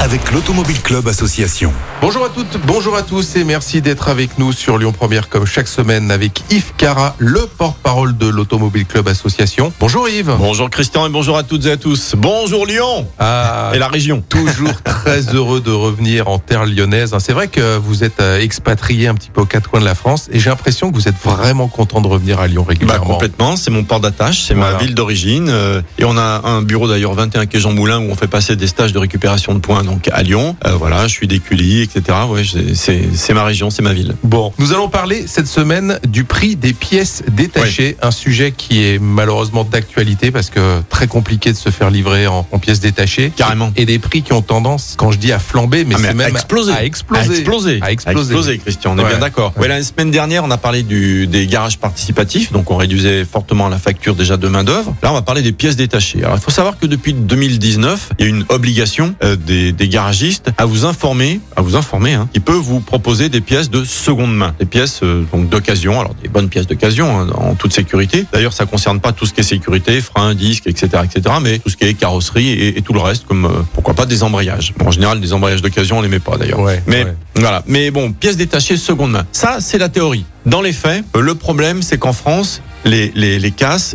avec l'Automobile Club Association. Bonjour à toutes, bonjour à tous et merci d'être avec nous sur Lyon Première comme chaque semaine avec Yves Cara, le porte-parole de l'Automobile Club Association. Bonjour Yves. Bonjour Christian et bonjour à toutes et à tous. Bonjour Lyon Ah, et la région. toujours très heureux de revenir en terre lyonnaise. C'est vrai que vous êtes euh, expatrié un petit peu aux quatre coins de la France et j'ai l'impression que vous êtes vraiment content de revenir à Lyon Bah, régulièrement. complètement, c'est mon port d'attache, c'est Voilà. ma ville d'origine euh, et on a un bureau d'ailleurs 21 quai Jean Moulin où on fait passer des stages de récupération de points donc à Lyon. Euh, voilà, je suis d'Écully, etc. Ouais, c'est ma région, c'est ma ville. Bon, nous allons parler cette semaine du prix des pièces détachées, un sujet qui est malheureusement d'actualité parce que très compliqué de se faire livrer en, en pièces détachées. Carrément. Et des prix qui ont tendance, quand je dis à flamber, mais Ah, mais c'est même à exploser. à exploser. À exploser. À exploser. Christian, on est Ouais. bien d'accord. Ouais, la semaine dernière, on a parlé du, des garages participatifs, donc on réduisait fortement la facture déjà de main-d'œuvre. Là, on va parler des pièces détachées. Alors, il faut savoir que depuis 2019, il y a une obligation euh, des, des garagistes à vous informer, à vous informer, hein, qui peut vous proposer des pièces de seconde main, des pièces euh, donc d'occasion, alors des bonnes pièces d'occasion hein, en toute sécurité. D'ailleurs, ça concerne pas tout ce qui est sécurité, freins, disques, etc., etc., mais tout ce qui est carrosserie et, et tout le reste, comme euh, pourquoi pas des embrayages. Bon, en général, des embrayages d'occasion, on les met pas d'ailleurs. Ouais, Mais ouais. voilà. Mais bon, pièces détachées seconde main. Ça, c'est la théorie. Dans les faits, euh, le problème, c'est qu'en France, les, les, les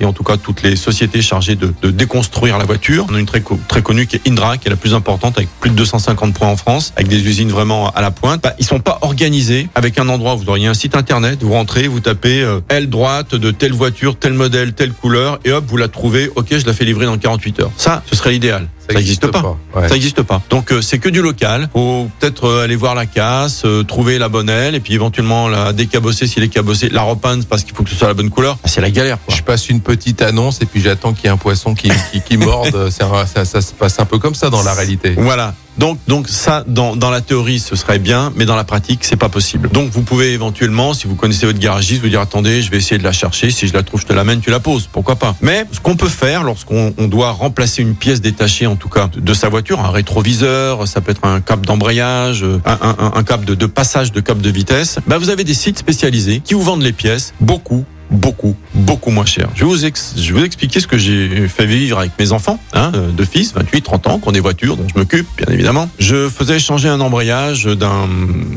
et en tout cas toutes les sociétés chargées de, de déconstruire la voiture, on a une très, très connue qui est Indra, qui est la plus importante, avec plus de 250 points en France, avec des usines vraiment à la pointe. Bah, ils sont pas organisés avec un endroit où vous auriez un site internet, vous rentrez, vous tapez euh, droite de telle voiture, tel modèle, telle couleur, et hop, vous la trouvez, ok, je la fais livrer dans 48 heures. Ça, ce serait l'idéal. Ça n'existe pas. Ouais. Ça n'existe pas. Donc euh, c'est que du local. Faut peut-être euh, aller voir la casse, euh, trouver la bonne aile et puis éventuellement la décabosser s'il est cabossé, la repeindre parce qu'il faut que ce soit la bonne couleur. Ah, c'est la galère. Quoi. Je passe une petite annonce et puis j'attends qu'il y ait un poisson qui, qui, qui morde. Ça se passe un peu comme ça dans la réalité. Voilà. Donc, donc ça, dans, dans la théorie, ce serait bien, mais dans la pratique, c'est pas possible. Donc, vous pouvez éventuellement, si vous connaissez votre garagiste, vous dire attendez, je vais essayer de la chercher. Si je la trouve, je te l'amène, tu la poses. Pourquoi pas? Mais ce qu'on peut faire lorsqu'on on doit remplacer une pièce détachée, en tout cas, de, sa voiture, un rétroviseur, ça peut être un câble d'embrayage, un, un, câble de, de passage de câble de vitesse. Bah, vous avez des sites spécialisés qui vous vendent les pièces beaucoup beaucoup, beaucoup moins cher. Je vais vous, ex- je vais vous expliquer ce que j'ai fait vivre avec mes enfants, hein, euh, deux fils, 28, 30 ans, qui ont des voitures dont je m'occupe, bien évidemment. Je faisais changer un embrayage d'un...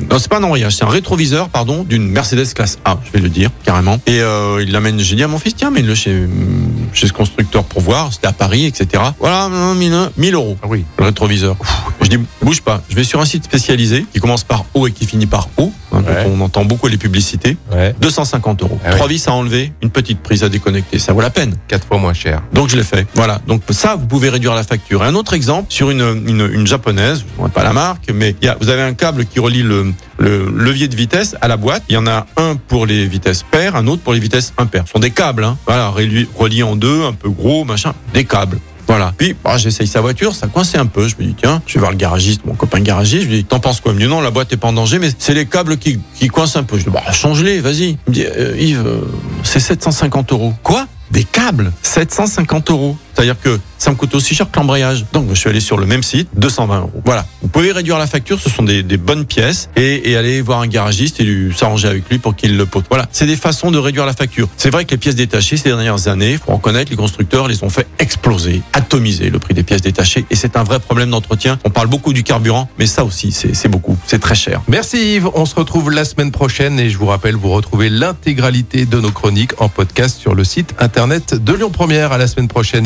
Non, c'est pas un embrayage, c'est un rétroviseur, pardon, d'une Mercedes classe A, je vais le dire, carrément. Et euh, il l'amène, j'ai dit à mon fils, tiens, mets-le chez, chez ce constructeur pour voir, c'était à Paris, etc. Voilà, 1000 1000 euros Ah oui. le rétroviseur. Je dis, bouge pas. Je vais sur un site spécialisé qui commence par O et qui finit par O. hein, Ouais. on entend beaucoup les publicités. Ouais. 250 euros. Ah oui. Trois vis à enlever, une petite prise à déconnecter. Ça vaut la peine. Quatre fois moins cher. Donc je l'ai fait. Voilà. Donc ça, vous pouvez réduire la facture. Et un autre exemple sur une, une, une japonaise, je ne pas la marque, mais y a, vous avez un câble qui relie le, le levier de vitesse à la boîte. Il y en a un pour les vitesses paires, un autre pour les vitesses impaires. Ce sont des câbles, hein. Voilà, reliés en deux, un peu gros, machin, des câbles. Voilà. Puis, bah, j'essaye sa voiture, ça coinçait un peu. Je me dis, tiens, je vais voir le garagiste, mon copain garagiste. Je lui dis, t'en penses quoi? Mieux Non, la boîte est pas en danger, mais c'est les câbles qui, qui coincent un peu. Je dis, bah, change-les, vas-y. Il me dit, euh, Yves, euh, c'est 750 euros. Quoi? Des câbles? 750 euros. C'est-à-dire que ça me coûte aussi cher que l'embrayage. Donc, je suis allé sur le même site, 220 euros. Voilà. Vous pouvez réduire la facture, ce sont des, bonnes pièces, et, et aller voir un garagiste et s'arranger avec lui pour qu'il le pose. Voilà. C'est des façons de réduire la facture. C'est vrai que les pièces détachées, ces dernières années, faut reconnaître, les constructeurs les ont fait exploser, atomiser le prix des pièces détachées, et c'est un vrai problème d'entretien. On parle beaucoup du carburant, mais ça aussi, c'est beaucoup. C'est très cher. Merci Yves. On se retrouve la semaine prochaine et je vous rappelle, vous retrouvez l'intégralité de nos chroniques en podcast sur le site internet de Lyon Première. À la semaine prochaine